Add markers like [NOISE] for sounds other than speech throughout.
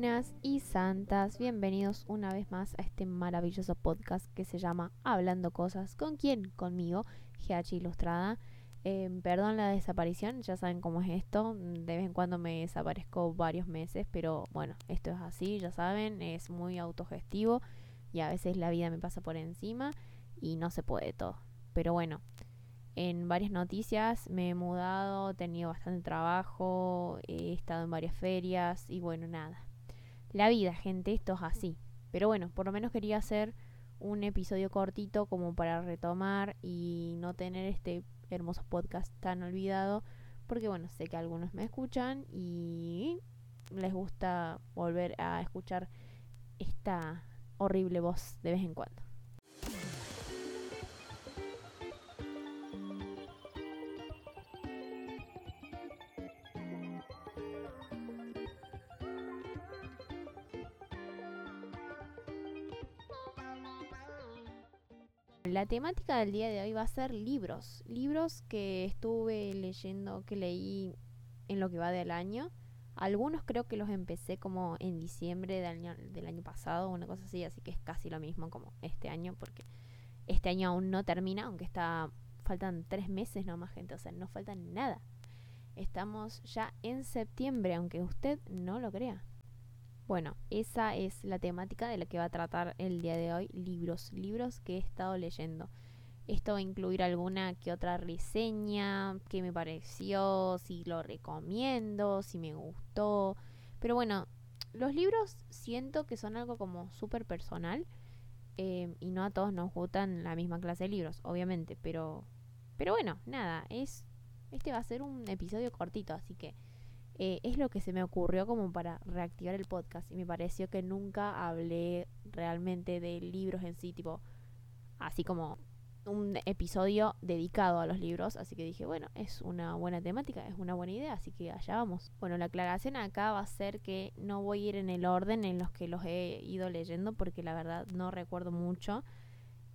Buenas y santas, bienvenidos una vez más a este maravilloso podcast que se llama Hablando Cosas. ¿Con quién? Conmigo, GH Ilustrada. Em, perdón la desaparición, ya saben cómo es esto. De vez en cuando me desaparezco varios meses, pero bueno, esto es así, ya saben, es muy autogestivo y a veces la vida me pasa por encima y no se puede todo. Pero bueno, en varias noticias me he mudado, he tenido bastante trabajo, he estado en varias ferias y bueno, nada. La vida, gente, esto es así. Pero bueno, por lo menos quería hacer un episodio cortito como para retomar y no tener este hermoso podcast tan olvidado. Porque bueno, sé que algunos me escuchan y les gusta volver a escuchar esta horrible voz de vez en cuando. La temática del día de hoy va a ser libros. Libros que estuve leyendo, que leí en lo que va del año. Algunos creo que los empecé como en diciembre del año, del año pasado, una cosa así, así que es casi lo mismo como este año, porque este año aún no termina, aunque está faltan tres meses nomás, gente, o sea, no falta nada. Estamos ya en septiembre, aunque usted no lo crea. Bueno, esa es la temática de la que va a tratar el día de hoy, libros, libros que he estado leyendo. Esto va a incluir alguna que otra reseña, qué me pareció, si lo recomiendo, si me gustó. Pero bueno, los libros siento que son algo como súper personal eh, y no a todos nos gustan la misma clase de libros, obviamente. Pero, pero bueno, nada, es este va a ser un episodio cortito, así que eh, es lo que se me ocurrió como para reactivar el podcast y me pareció que nunca hablé realmente de libros en sí, tipo así como un episodio dedicado a los libros, así que dije, bueno, es una buena temática, es una buena idea, así que allá vamos. Bueno, la aclaración acá va a ser que no voy a ir en el orden en los que los he ido leyendo, porque la verdad no recuerdo mucho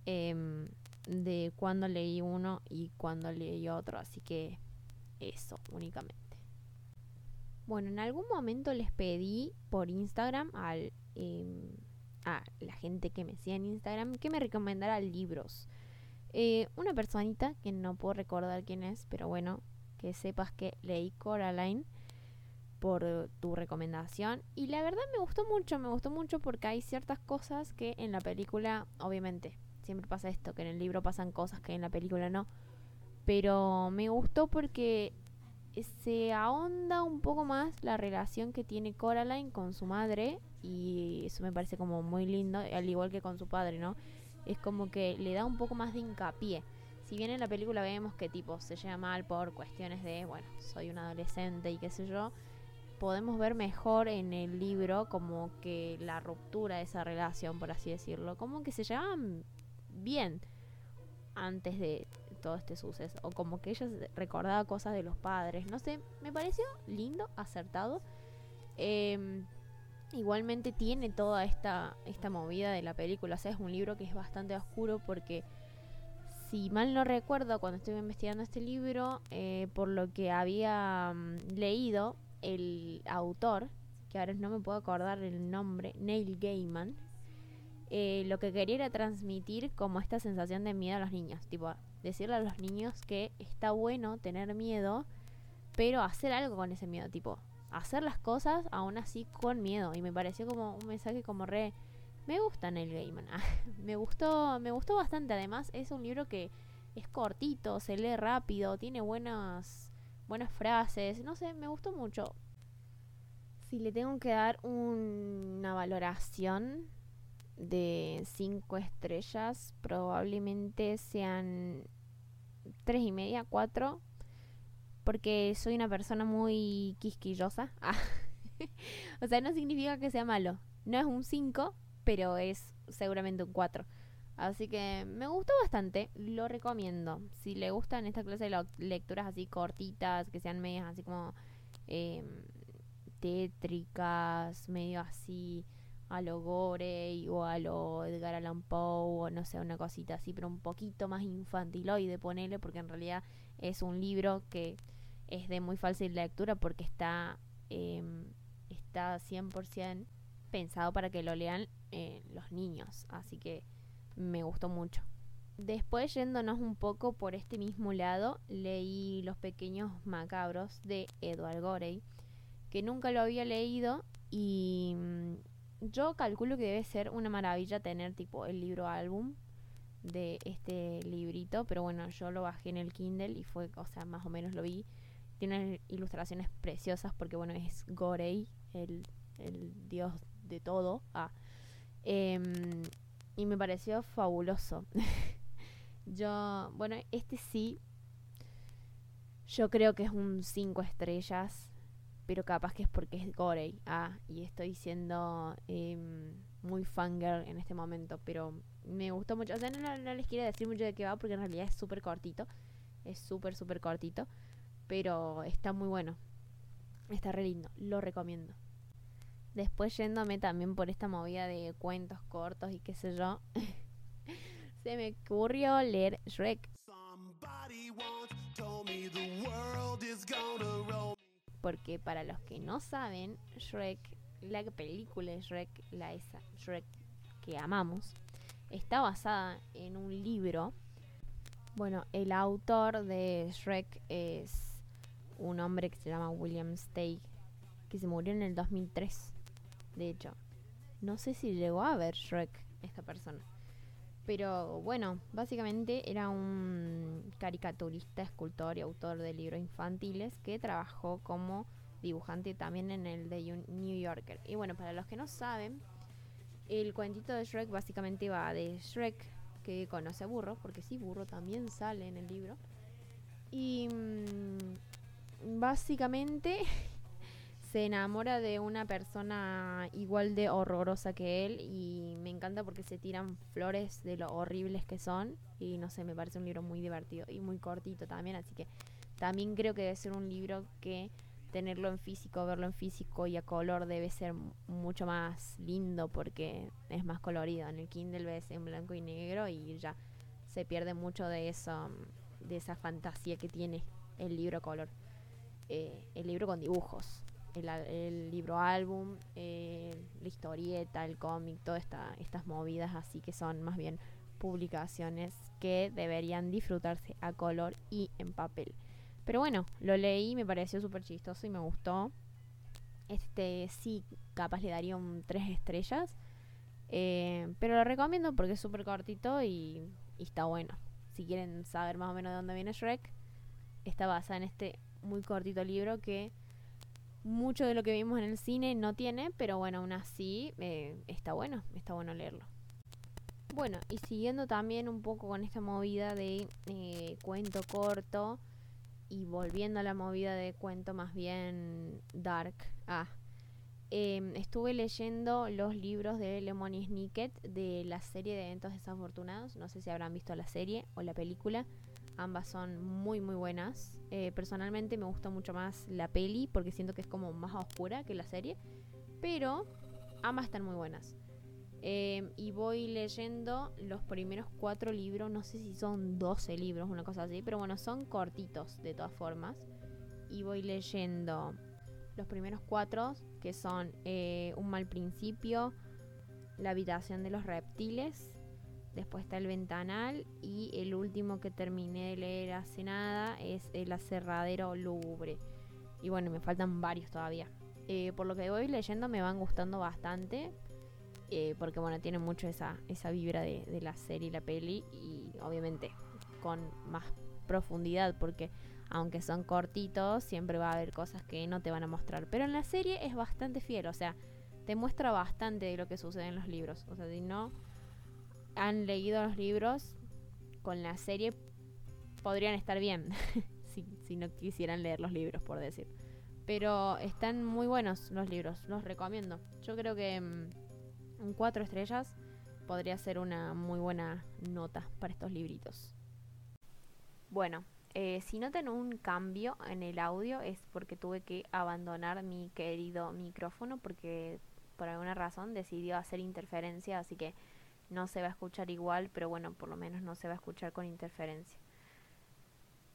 em, de cuándo leí uno y cuándo leí otro, así que eso únicamente. Bueno, en algún momento les pedí por Instagram al, em, a la gente que me sigue en Instagram que me recomendara libros. Eh, una personita que no puedo recordar quién es, pero bueno, que sepas que leí Coraline por tu recomendación. Y la verdad me gustó mucho, me gustó mucho porque hay ciertas cosas que en la película, obviamente, siempre pasa esto, que en el libro pasan cosas que en la película no. Pero me gustó porque se ahonda un poco más la relación que tiene Coraline con su madre y eso me parece como muy lindo, al igual que con su padre, ¿no? Es como que le da un poco más de hincapié. Si bien en la película vemos que tipo se lleva mal por cuestiones de, bueno, soy un adolescente y qué sé yo, podemos ver mejor en el libro como que la ruptura de esa relación, por así decirlo, como que se llevaban bien antes de todo este suceso. O como que ella recordaba cosas de los padres. No sé, me pareció lindo, acertado. Em, igualmente tiene toda esta, esta movida de la película. O sea, es un libro que es bastante oscuro porque, si mal no recuerdo, cuando estuve investigando este libro, eh, por lo que había mm, leído, el autor, que ahora no me puedo acordar el nombre, Neil Gaiman, eh, lo que quería era transmitir como esta sensación de miedo a los niños. Tipo, decirle a los niños que está bueno tener miedo, pero hacer algo con ese miedo. Tipo, hacer las cosas aún así con miedo. Y me pareció como un mensaje como re... Me gusta Neil Gaiman. [LAUGHS] me gustó, me gustó bastante. Además, es un libro que es cortito, se lee rápido, tiene buenas, buenas frases. No sé, me gustó mucho. Si le tengo que dar una valoración, de 5 estrellas probablemente sean tres y media, 4 porque soy una persona muy quisquillosa. [LAUGHS] O sea, no significa que sea malo. No es un 5, pero es seguramente un 4. Así que me gustó bastante, lo recomiendo. Si le gustan esta clase de lecturas así cortitas, que sean medias así como eh, tétricas, medio así a lo Gorey o a lo Edgar Allan Poe o no sé, una cosita así, pero un poquito más infantiloide, ponele, porque en realidad es un libro que es de muy fácil lectura porque está, eh, está 100% pensado para que lo lean eh, los niños, así que me gustó mucho. Después, yéndonos un poco por este mismo lado, leí Los Pequeños Macabros de Edward Gorey, que nunca lo había leído y mm, yo calculo que debe ser una maravilla tener tipo el libro álbum de este librito, pero bueno, yo lo bajé en el Kindle y fue, o sea, más o menos lo vi. Tiene ilustraciones preciosas porque bueno, es Gorey, el, el dios de todo. Ah, em, y me pareció fabuloso. [LAUGHS] Yo, bueno, este sí, yo creo que es un 5 estrellas, pero capaz que es porque es Gorey. Ah, y estoy siendo eh, muy fangirl en este momento, pero me gustó mucho. O sea, no, les quiero decir mucho de qué va porque en realidad es súper cortito. Es súper, súper cortito, pero está muy bueno. Está re lindo, lo recomiendo. Después yéndome también por esta movida de cuentos cortos y qué sé yo. [LAUGHS] se me ocurrió leer Shrek. Porque para los que no saben, Shrek, la película de Shrek, la esa Shrek que amamos, está basada en un libro. Bueno, el autor de Shrek es un hombre que se llama William Steig, que se murió en el 2003. De hecho, no sé si llegó a ver Shrek esta persona. Pero bueno, básicamente era un caricaturista, escultor y autor de libros infantiles que trabajó como dibujante también en el de New Yorker. Y bueno, para los que no saben, el cuentito de Shrek básicamente va de Shrek que conoce a Burro, porque sí, Burro también sale en el libro. Y mmm, básicamente [LAUGHS] se enamora de una persona igual de horrorosa que él y me encanta porque se tiran flores de lo horribles que son y no sé, me parece un libro muy divertido y muy cortito también, así que también creo que debe ser un libro que tenerlo en físico, verlo en físico y a color debe ser mucho más lindo porque es más colorido. En el Kindle ves en blanco y negro y ya se pierde mucho de eso, de esa fantasía que tiene el libro color. Eh, el libro con dibujos el, libro álbum, eh, la historieta, el cómic, todas esta, estas movidas, así que son más bien publicaciones que deberían disfrutarse a color y en papel. Pero bueno, lo leí, me pareció súper chistoso y me gustó. Este sí, capaz le daría un 3 estrellas. Eh, pero lo recomiendo porque es súper cortito y, y, está bueno. Si quieren saber más o menos de dónde viene Shrek, está basada en este muy cortito libro que mucho de lo que vimos en el cine no tiene, pero bueno, aún así eh, está bueno, está bueno leerlo. Bueno, y siguiendo también un poco con esta movida de eh, cuento corto y volviendo a la movida de cuento más bien dark. Ah, em, estuve leyendo los libros de Lemony Snicket de la serie de eventos desafortunados. No sé si habrán visto la serie o la película. Ambas son muy muy buenas. Eh, personalmente me gusta mucho más la peli porque siento que es como más oscura que la serie. Pero ambas están muy buenas. Eh, y voy leyendo los primeros cuatro libros. No sé si son 12 libros, una cosa así. Pero bueno, son cortitos de todas formas. Y voy leyendo los primeros cuatro que son eh, Un mal principio, La habitación de los reptiles Después está el ventanal y el último que terminé de leer hace nada es el aserradero lúgubre. Y bueno, me faltan varios todavía. Eh, por lo que voy leyendo me van gustando bastante. Eh, porque bueno, tiene mucho esa, esa vibra de, de la serie y la peli. Y obviamente con más profundidad. Porque aunque son cortitos, siempre va a haber cosas que no te van a mostrar. Pero en la serie es bastante fiel. O sea, te muestra bastante de lo que sucede en los libros. O sea, si no han leído los libros con la serie podrían estar bien [LAUGHS] si, no quisieran leer los libros por decir. Pero están muy buenos los libros los recomiendo. Yo creo que un mm, cuatro estrellas podría ser una muy buena nota para estos libritos. Bueno eh, si notan un cambio en el audio es porque tuve que abandonar mi querido micrófono porque por alguna razón decidió hacer interferencia, así que no se va a escuchar igual, pero bueno, por lo menos no se va a escuchar con interferencia.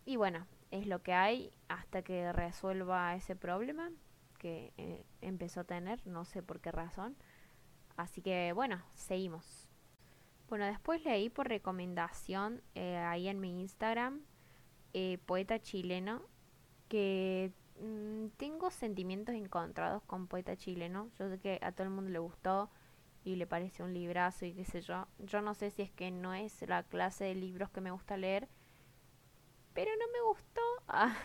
Y bueno, es lo que hay hasta que resuelva ese problema que eh, empezó a tener, no sé por qué razón. Así que bueno, seguimos. Bueno, después leí por recomendación eh, ahí en mi Instagram, eh, poeta chileno, que mm, tengo sentimientos encontrados con poeta chileno. Yo sé que a todo el mundo le gustó y le parece un librazo y qué sé yo. Yo no sé si es que no es la clase de libros que me gusta leer, pero no me gustó. Ah,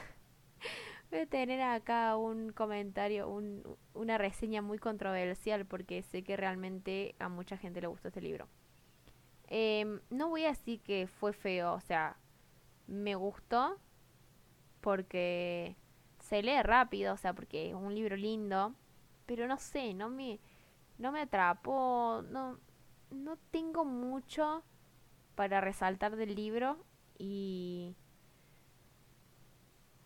[LAUGHS] voy a tener acá un comentario, un, una reseña muy controversial porque sé que realmente a mucha gente le gustó este libro. Em, no voy a decir que fue feo, o sea, me gustó porque se lee rápido, o sea, porque es un libro lindo, pero no sé, no me, no me atrapó, no, no tengo mucho para resaltar del libro y...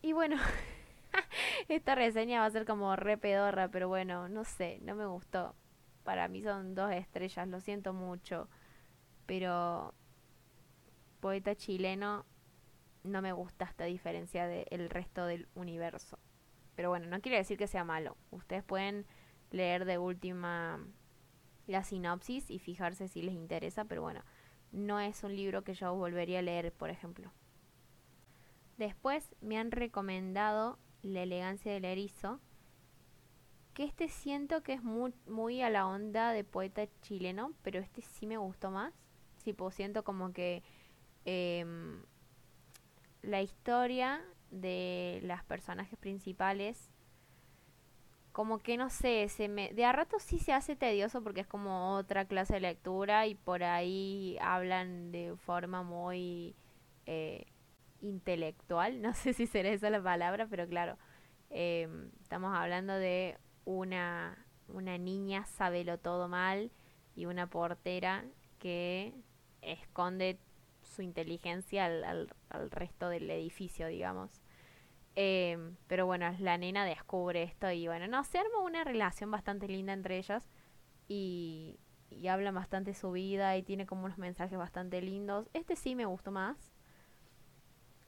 Y bueno, [LAUGHS] esta reseña va a ser como re pedorra, pero bueno, no sé, no me gustó. Para mí son dos estrellas, lo siento mucho pero poeta chileno no me gusta esta diferencia del resto del universo. Pero bueno, no quiere decir que sea malo. Ustedes pueden leer de última la sinopsis y fijarse si les interesa, pero bueno, no es un libro que yo volvería a leer, por ejemplo. Después me han recomendado La elegancia del erizo, que este siento que es muy, muy a la onda de poeta chileno, pero este sí me gustó más siento como que em, la historia de las personajes principales como que no sé, se me de a rato sí se hace tedioso porque es como otra clase de lectura y por ahí hablan de forma muy eh, intelectual, [LAUGHS] no sé si será esa la palabra, pero claro, em, estamos hablando de una, una niña sabelo todo mal y una portera que esconde su inteligencia al, al, resto del edificio, digamos. Em, pero bueno, la nena descubre esto y bueno, no, se arma una relación bastante linda entre ellas y, y habla bastante su vida y tiene como unos mensajes bastante lindos. Este sí me gustó más.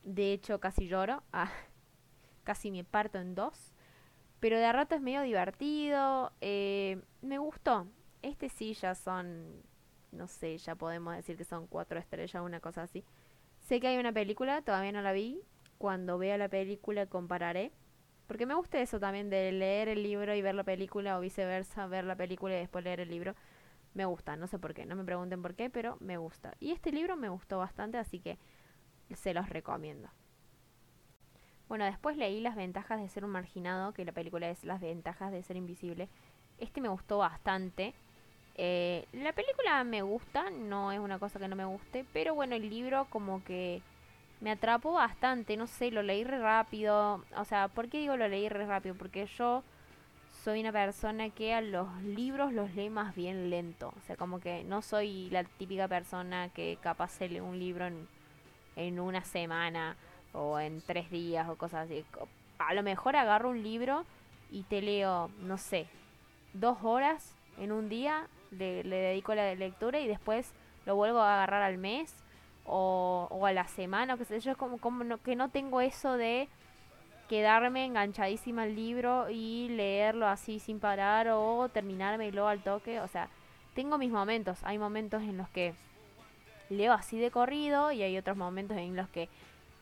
De hecho, casi lloro. [LAUGHS] Ah, casi me parto en dos. Pero de rato es medio divertido. Eh, me gustó. Este sí ya son no sé, ya podemos decir que son cuatro estrellas, una cosa así. Sé que hay una película, todavía no la vi. Cuando vea la película compararé. Porque me gusta eso también de leer el libro y ver la película o viceversa, ver la película y después leer el libro. Me gusta, no sé por qué, no me pregunten por qué, pero me gusta. Y este libro me gustó bastante, así que se los recomiendo. Bueno, después leí Las ventajas de ser un marginado, que la película es Las ventajas de ser invisible. Este me gustó bastante. Eh, la película me gusta, no es una cosa que no me guste, pero bueno, el libro como que me atrapó bastante, no sé, lo leí re rápido. O sea, ¿por qué digo lo leí re rápido? Porque yo soy una persona que a los libros los lee más bien lento. O sea, como que no soy la típica persona que capaz se lee un libro en, en una semana o en tres días o cosas así. A lo mejor agarro un libro y te leo, no sé, dos horas en un día le, dedico la lectura y después lo vuelvo a agarrar al mes o, a la semana, o qué sé yo, como, como no, que no tengo eso de quedarme enganchadísima al libro y leerlo así sin parar o terminármelo al toque, o sea, tengo mis momentos, hay momentos en los que leo así de corrido y hay otros momentos en los que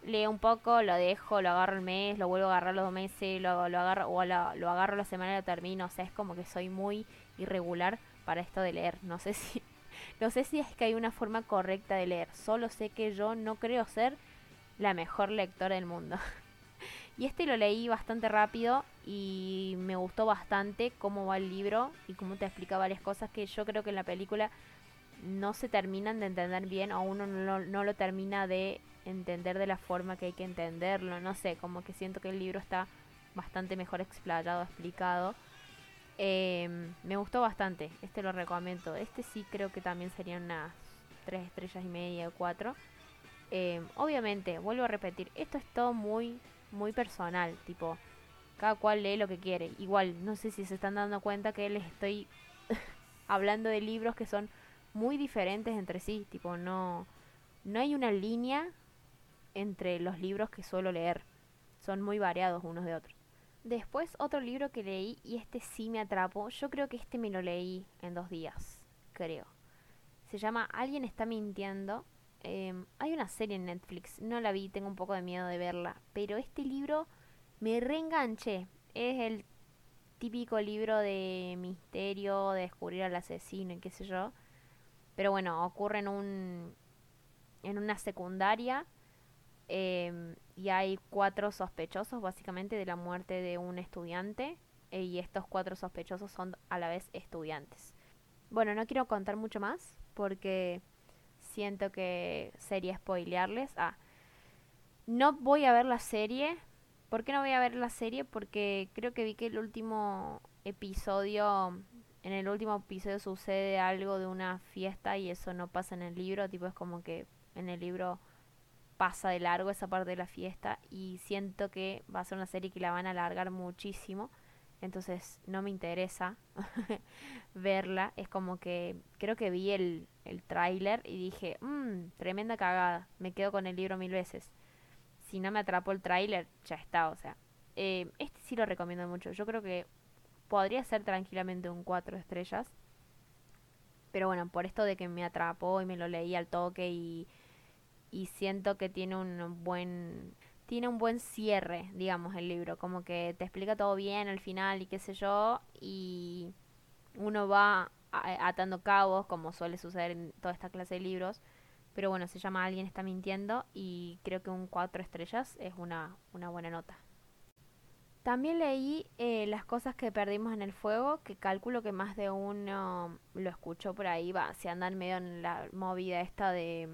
leo un poco, lo dejo, lo agarro el mes, lo vuelvo a agarrar los dos meses, lo, lo agarro o lo agarro la semana y lo termino, o sea, es como que soy muy irregular para esto de leer. No sé [LAUGHS] si no sé si es que hay una forma correcta de leer. Solo sé que yo no creo ser la mejor lectora del mundo. [LAUGHS] y este lo leí bastante rápido y me gustó bastante cómo va el libro y cómo te explica varias cosas que yo creo que en la película no se terminan de entender bien o uno no, no lo termina de entender de la forma que hay que entenderlo. No sé, como que siento que el libro está bastante mejor explayado, explicado. Em, me gustó bastante, este lo recomiendo. Este sí creo que también serían unas 3 estrellas y media o 4. Em, obviamente, vuelvo a repetir, esto es todo muy, muy personal, tipo, cada cual lee lo que quiere. Igual, no sé si se están dando cuenta que les estoy [LAUGHS] hablando de libros que son muy diferentes entre sí, tipo no no hay una línea entre los libros que suelo leer. Son muy variados unos de otros. Después otro libro que leí y este sí me atrapó. Yo creo que este me lo leí en dos días, creo. Se llama Alguien está mintiendo. Em, hay una serie en Netflix, no la vi, tengo un poco de miedo de verla. Pero este libro me reenganché. Es el típico libro de misterio, de descubrir al asesino y qué sé yo. Pero bueno, ocurre en un en una secundaria y hay cuatro sospechosos básicamente de la muerte de un estudiante eh, y estos cuatro sospechosos son a la vez estudiantes. Bueno, no quiero contar mucho más porque siento que sería spoilearles. Ah, no voy a ver la serie. ¿Por qué no voy a ver la serie? Porque creo que vi que el último episodio, en el último episodio sucede algo de una fiesta y eso no pasa en el libro. Tipo, es como que en el libro pasa de largo esa parte de la fiesta y siento que va a ser una serie que la van a alargar muchísimo. Entonces no me interesa [LAUGHS] verla. Es como que creo que vi el, el tráiler y dije, mmm, tremenda cagada. Me quedo con el libro mil veces. Si no me atrapó el tráiler, ya está. O sea, eh, este sí lo recomiendo mucho. Yo creo que podría ser tranquilamente un 4 estrellas. Pero bueno, por esto de que me atrapó y me lo leí al toque y, y siento que tiene un buen tiene un buen cierre, digamos, el libro, como que te explica todo bien al final y qué sé yo, y uno va atando cabos, como suele suceder en toda esta clase de libros, pero bueno, se llama Alguien está mintiendo y creo que un cuatro estrellas es una, una buena nota. También leí eh, Las cosas que perdimos en el fuego, que calculo que más de uno lo escuchó por ahí, va, se andan medio en la movida esta de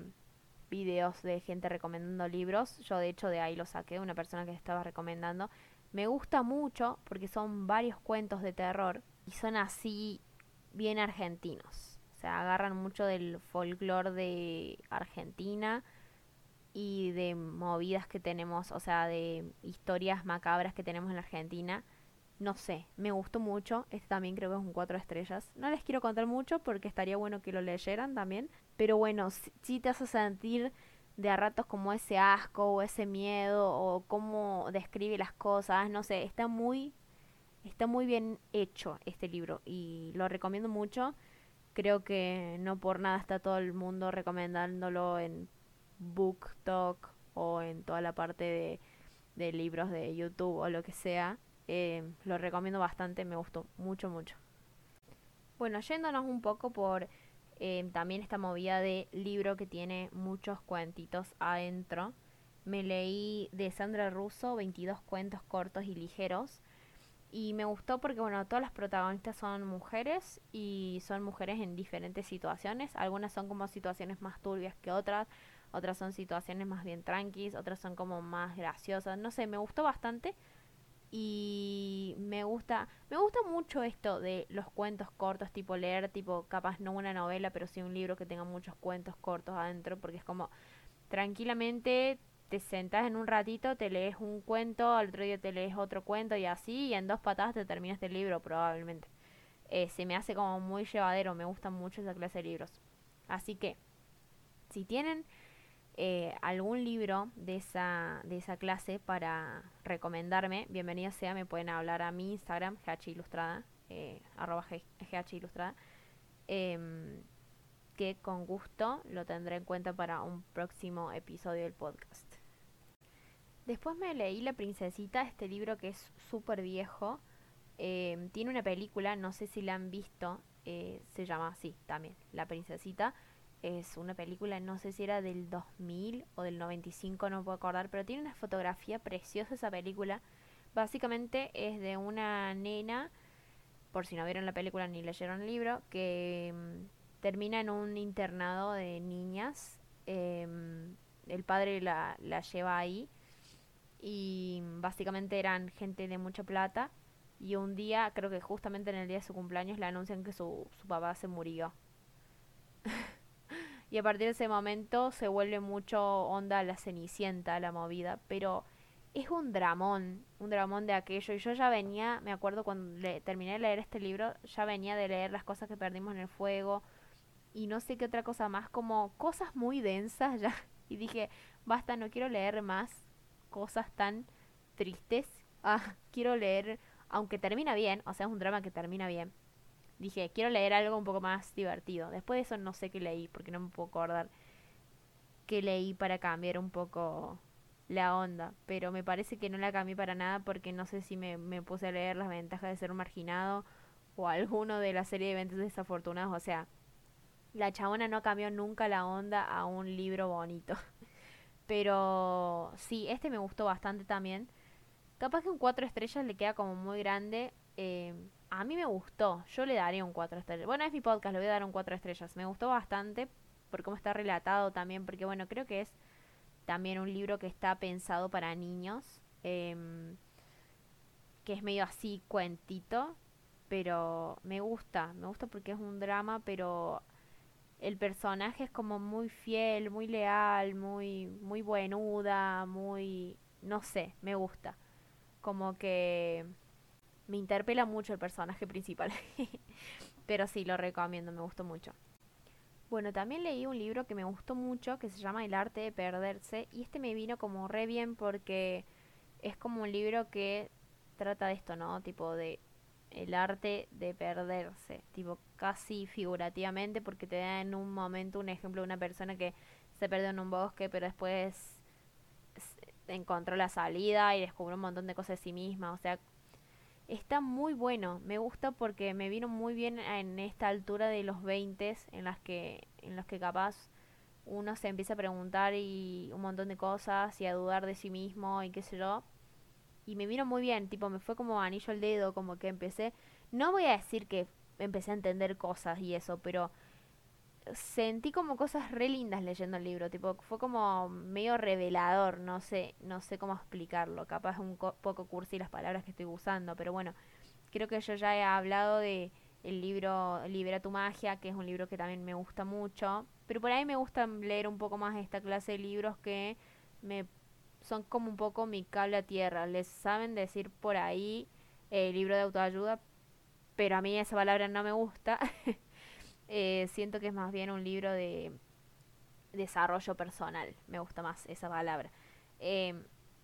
videos de gente recomendando libros. Yo de hecho de ahí lo saqué, una persona que estaba recomendando. Me gusta mucho porque son varios cuentos de terror y son así bien argentinos. O sea, agarran mucho del folclore de Argentina y de movidas que tenemos, o sea, de historias macabras que tenemos en Argentina. No sé, me gustó mucho. Este también creo que es un cuatro estrellas. No les quiero contar mucho porque estaría bueno que lo leyeran también. Pero bueno, sí te hace sentir de a ratos como ese asco o ese miedo o cómo describe las cosas. No sé, está muy, está muy bien hecho este libro y lo recomiendo mucho. Creo que no por nada está todo el mundo recomendándolo en BookTok o en toda la parte de, de libros de YouTube o lo que sea. Eh, lo recomiendo bastante, me gustó mucho, mucho. Bueno, yéndonos un poco por eh, también esta movida de libro que tiene muchos cuentitos adentro. Me leí de Sandra Russo 22 cuentos cortos y ligeros. Y me gustó porque, bueno, todas las protagonistas son mujeres y son mujeres en diferentes situaciones. Algunas son como situaciones más turbias que otras, otras son situaciones más bien tranquis, otras son como más graciosas. No sé, me gustó bastante y me gusta me gusta mucho esto de los cuentos cortos tipo leer tipo capaz no una novela pero sí un libro que tenga muchos cuentos cortos adentro porque es como tranquilamente te sentas en un ratito te lees un cuento al otro día te lees otro cuento y así y en dos patadas te terminas el libro probablemente. Eh, se me hace como muy llevadero me gusta mucho esa clase de libros. Así que si tienen eh, algún libro de esa, de esa clase para recomendarme, bienvenida sea, me pueden hablar a mi Instagram, GH Ilustrada, eh, arroba GH Ilustrada, em, que con gusto lo tendré en cuenta para un próximo episodio del podcast. Después me leí La Princesita, este libro que es súper viejo. Em, tiene una película, no sé si la han visto, eh, se llama así también, La Princesita es una película, no sé si era del 2000 o del 95, no puedo acordar, pero tiene una fotografía preciosa esa película. Básicamente es de una nena, por si no vieron la película ni leyeron el libro, que mm, termina en un internado de niñas. Em, el padre la, la lleva ahí y básicamente eran gente de mucha plata y un día, creo que justamente en el día de su cumpleaños, le anuncian que su, su papá se murió. [LAUGHS] y a partir de ese momento se vuelve mucho onda la cenicienta la movida, pero es un dramón, un dramón de aquello. Y yo ya venía, me acuerdo cuando le, terminé de leer este libro, ya venía de leer las cosas que perdimos en el fuego y no sé qué otra cosa más, como cosas muy densas ya. [LAUGHS] Y dije, basta, no quiero leer más cosas tan tristes. Ah, [LAUGHS] quiero leer, aunque termina bien, o sea, es un drama que termina bien. Dije, quiero leer algo un poco más divertido. Después de eso no sé qué leí, porque no me puedo acordar qué leí para cambiar un poco la onda, pero me parece que no la cambié para nada porque no sé si me, me puse a leer las ventajas de ser un marginado o alguno de la serie de eventos desafortunados, o sea, la chabona no cambió nunca la onda a un libro bonito. [LAUGHS] Pero sí, este me gustó bastante también. Capaz que un 4 estrellas le queda como muy grande. Eh, a mí me gustó. Yo le daría un 4 estrellas. Bueno, es mi podcast, le voy a dar un 4 estrellas. Me gustó bastante por cómo está relatado también. Porque bueno, creo que es también un libro que está pensado para niños. Em, que es medio así cuentito. Pero me gusta. Me gusta porque es un drama, pero el personaje es como muy fiel, muy leal, muy, muy buenuda, muy, no sé, me gusta. Como que me interpela mucho el personaje [LAUGHS] principal. Pero sí, lo recomiendo, me gustó mucho. Bueno, también leí un libro que me gustó mucho, que se llama El arte de perderse, y este me vino como re bien porque es como un libro que trata de esto, ¿no? Tipo de el arte de perderse, tipo casi figurativamente, porque te da en un momento un ejemplo de una persona que se perdió en un bosque, pero después encontró la salida y descubrió un montón de cosas de sí misma, o sea, está muy bueno, me gusta porque me vino muy bien en esta altura de los 20 en las que en los que capaz uno se empieza a preguntar y un montón de cosas y a dudar de sí mismo y qué sé yo. Y me vino muy bien, tipo, me fue como anillo al dedo, como que empecé, no voy a decir que empecé a entender cosas y eso, pero sentí como cosas re lindas leyendo el libro, tipo, fue como medio revelador, no sé, no sé cómo explicarlo, capaz un poco cursi las palabras que estoy usando, pero bueno, creo que yo ya he hablado de el libro Libera tu magia, que es un libro que también me gusta mucho, pero por ahí me gusta leer un poco más esta clase de libros que me son como un poco mi cable a tierra. Les saben decir por ahí el libro de autoayuda, pero a mí esa palabra no me gusta. [LAUGHS] Eh, siento que es más bien un libro de desarrollo personal. Me gusta más esa palabra. Em,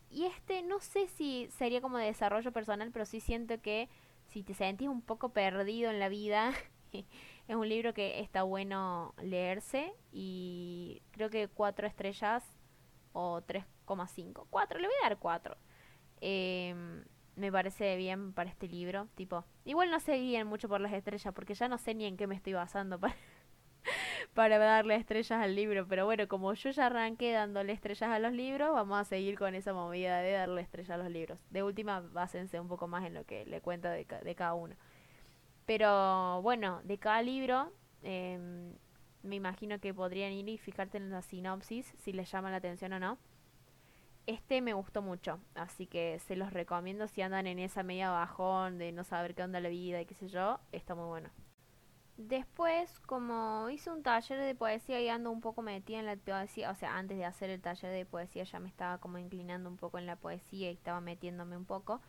y este no sé si sería como de desarrollo personal, pero sí siento que si te sentís un poco perdido en la vida, [LAUGHS] es un libro que está bueno leerse y creo que cuatro estrellas o tres 4, 4, le voy a dar 4. Em, me parece bien para este libro. Tipo, igual no se guíen mucho por las estrellas porque ya no sé ni en qué me estoy basando para, [LAUGHS] para darle estrellas al libro. Pero bueno, como yo ya arranqué dándole estrellas a los libros, vamos a seguir con esa movida de darle estrellas a los libros. De última, básense un poco más en lo que le cuento de, de cada uno. Pero bueno, de cada libro, em, me imagino que podrían ir y fijarte en la sinopsis si les llama la atención o no. Este me gustó mucho, así que se los recomiendo si andan en esa media bajón de no saber qué onda la vida y qué sé yo, está muy bueno. Después, como hice un taller de poesía y ando un poco metida en la poesía, o sea, antes de hacer el taller de poesía ya me estaba como inclinando un poco en la poesía y estaba metiéndome un poco.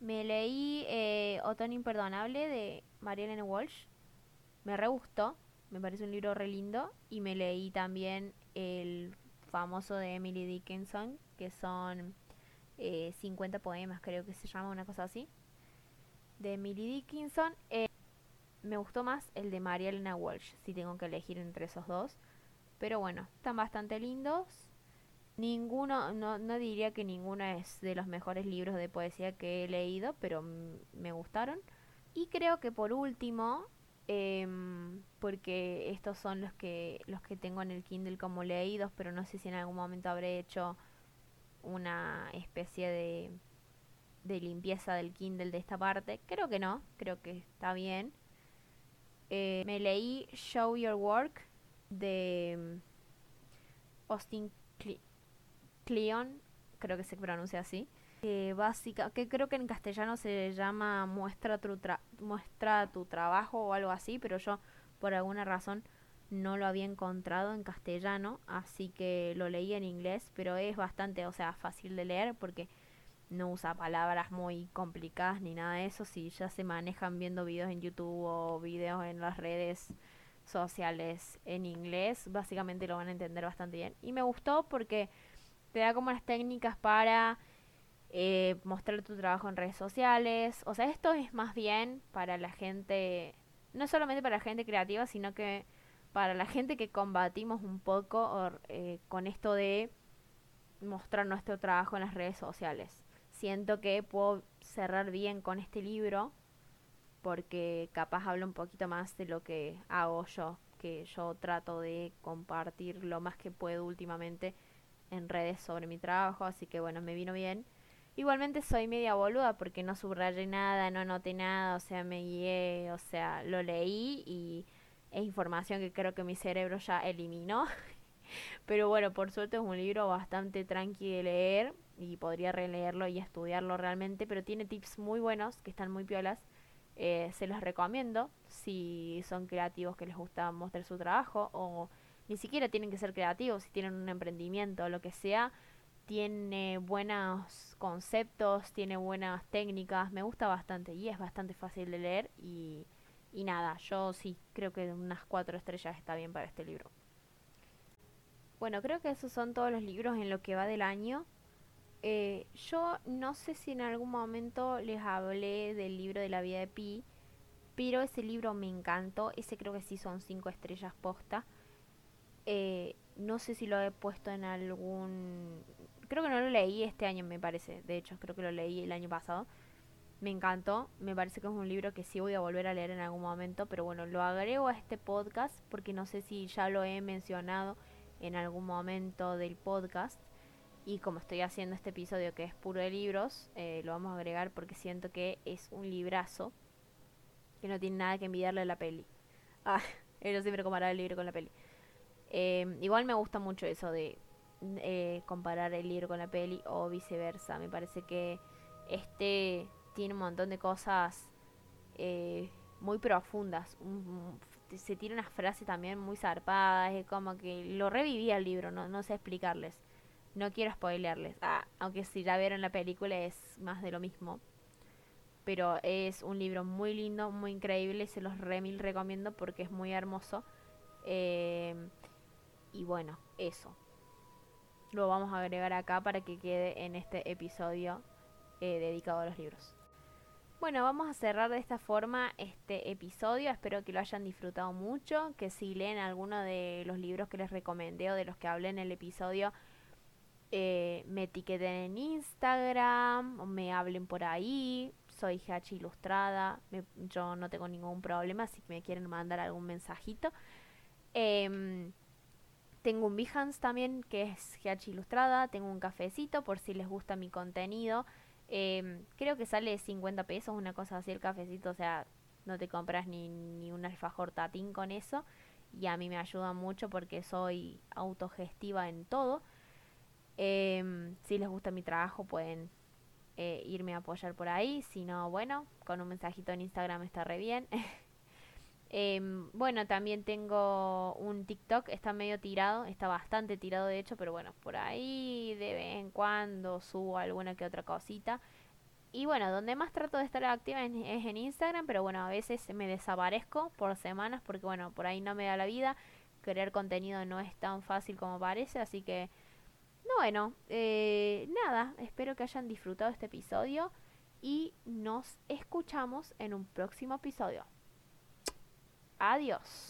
Me leí eh, Otoño Imperdonable de Marielene Walsh. Me re gustó, me parece un libro re lindo. Y me leí también el famoso de Emily Dickinson, que son 50 eh, poemas, creo que se llama una cosa así, de Emily Dickinson. Eh, me gustó más el de María Elena Walsh, si tengo que elegir entre esos dos. Pero bueno, están bastante lindos. Ninguno, no, no diría que ninguno es de los mejores libros de poesía que he leído, pero me gustaron. Y creo que por último, Em, porque estos son los que los que tengo en el Kindle como leídos, pero no sé si en algún momento habré hecho una especie de, de limpieza del Kindle de esta parte. Creo que no, creo que está bien. Eh, me leí Show Your Work de em, Austin Cleon, creo que se pronuncia así que básica, que creo que en castellano se llama muestra tu, muestra tu trabajo o algo así, pero yo por alguna razón no lo había encontrado en castellano, así que lo leí en inglés, pero es bastante, o sea, fácil de leer porque no usa palabras muy complicadas ni nada de eso. Si ya se manejan viendo videos en YouTube o videos en las redes sociales en inglés, básicamente lo van a entender bastante bien. Y me gustó porque te da como las técnicas para eh, mostrar tu trabajo en redes sociales. O sea, esto es más bien para la gente, no solamente para la gente creativa, sino que para la gente que combatimos un poco eh, con esto de mostrar nuestro trabajo en las redes sociales. Siento que puedo cerrar bien con este libro porque capaz hablo un poquito más de lo que hago yo, que yo trato de compartir lo más que puedo últimamente en redes sobre mi trabajo, así que bueno, me vino bien. Igualmente soy media boluda porque no subrayé nada, no anoté nada, o sea, me guié, o sea, lo leí y es información que creo que mi cerebro ya eliminó. [LAUGHS] Pero bueno, por suerte es un libro bastante tranqui de leer y podría releerlo y estudiarlo realmente, pero tiene tips muy buenos que están muy piolas. Eh, se los recomiendo si son creativos que les gusta mostrar su trabajo o ni siquiera tienen que ser creativos, si tienen un emprendimiento o lo que sea, tiene buenos conceptos, tiene buenas técnicas, me gusta bastante y es bastante fácil de leer y, y nada, yo sí creo que unas cuatro estrellas está bien para este libro. Bueno, creo que esos son todos los libros en lo que va del año. Eh, yo no sé si en algún momento les hablé del libro de la vida de Pi, pero ese libro me encantó. Ese creo que sí son cinco estrellas posta. Eh, no sé si lo he puesto en algún... Creo que no lo leí este año, me parece. De hecho, creo que lo leí el año pasado. Me encantó. Me parece que es un libro que sí voy a volver a leer en algún momento. Pero bueno, lo agrego a este podcast porque no sé si ya lo he mencionado en algún momento del podcast. Y como estoy haciendo este episodio que es puro de libros, eh, lo vamos a agregar porque siento que es un librazo que no tiene nada que envidiarle a la peli. Ah, [LAUGHS] yo siempre comparaba el libro con la peli. Eh, igual me gusta mucho eso de eh, comparar el libro con la peli o viceversa. Me parece que este tiene un montón de cosas muy profundas, se tira unas frases también muy zarpadas, es como que lo revivía el libro, no, no sé explicarles. No quiero spoilearles, ah, aunque si ya vieron la película es más de lo mismo. Pero es un libro muy lindo, muy increíble, se los remil recomiendo porque es muy hermoso. Eh, y bueno, eso. Lo vamos a agregar acá para que quede en este episodio eh, dedicado a los libros. Bueno, vamos a cerrar de esta forma este episodio. Espero que lo hayan disfrutado mucho. Que si leen alguno de los libros que les recomendé o de los que hablé en el episodio, eh, me etiqueten en Instagram o me hablen por ahí. Soy Hachi Ilustrada. yo no tengo ningún problema si me quieren mandar algún mensajito. Em, tengo un Behance también que es Hachi Ilustrada. Tengo un cafecito por si les gusta mi contenido. Eh, creo que sale 50 pesos, una cosa así el cafecito, o sea, no te compras ni, ni un alfajor tatín con eso. Y a mí me ayuda mucho porque soy autogestiva en todo. Eh, si les gusta mi trabajo pueden eh, irme a apoyar por ahí. Si no, bueno, con un mensajito en Instagram está re bien. [LAUGHS] Em, bueno, también tengo un TikTok, está medio tirado, está bastante tirado de hecho, pero bueno, por ahí de vez en cuando subo alguna que otra cosita. Y bueno, donde más trato de estar activa es, en Instagram, pero bueno, a veces me desaparezco por semanas porque bueno, por ahí no me da la vida. Crear contenido no es tan fácil como parece, así que... No, bueno, eh, nada, espero que hayan disfrutado este episodio y nos escuchamos en un próximo episodio. Adiós.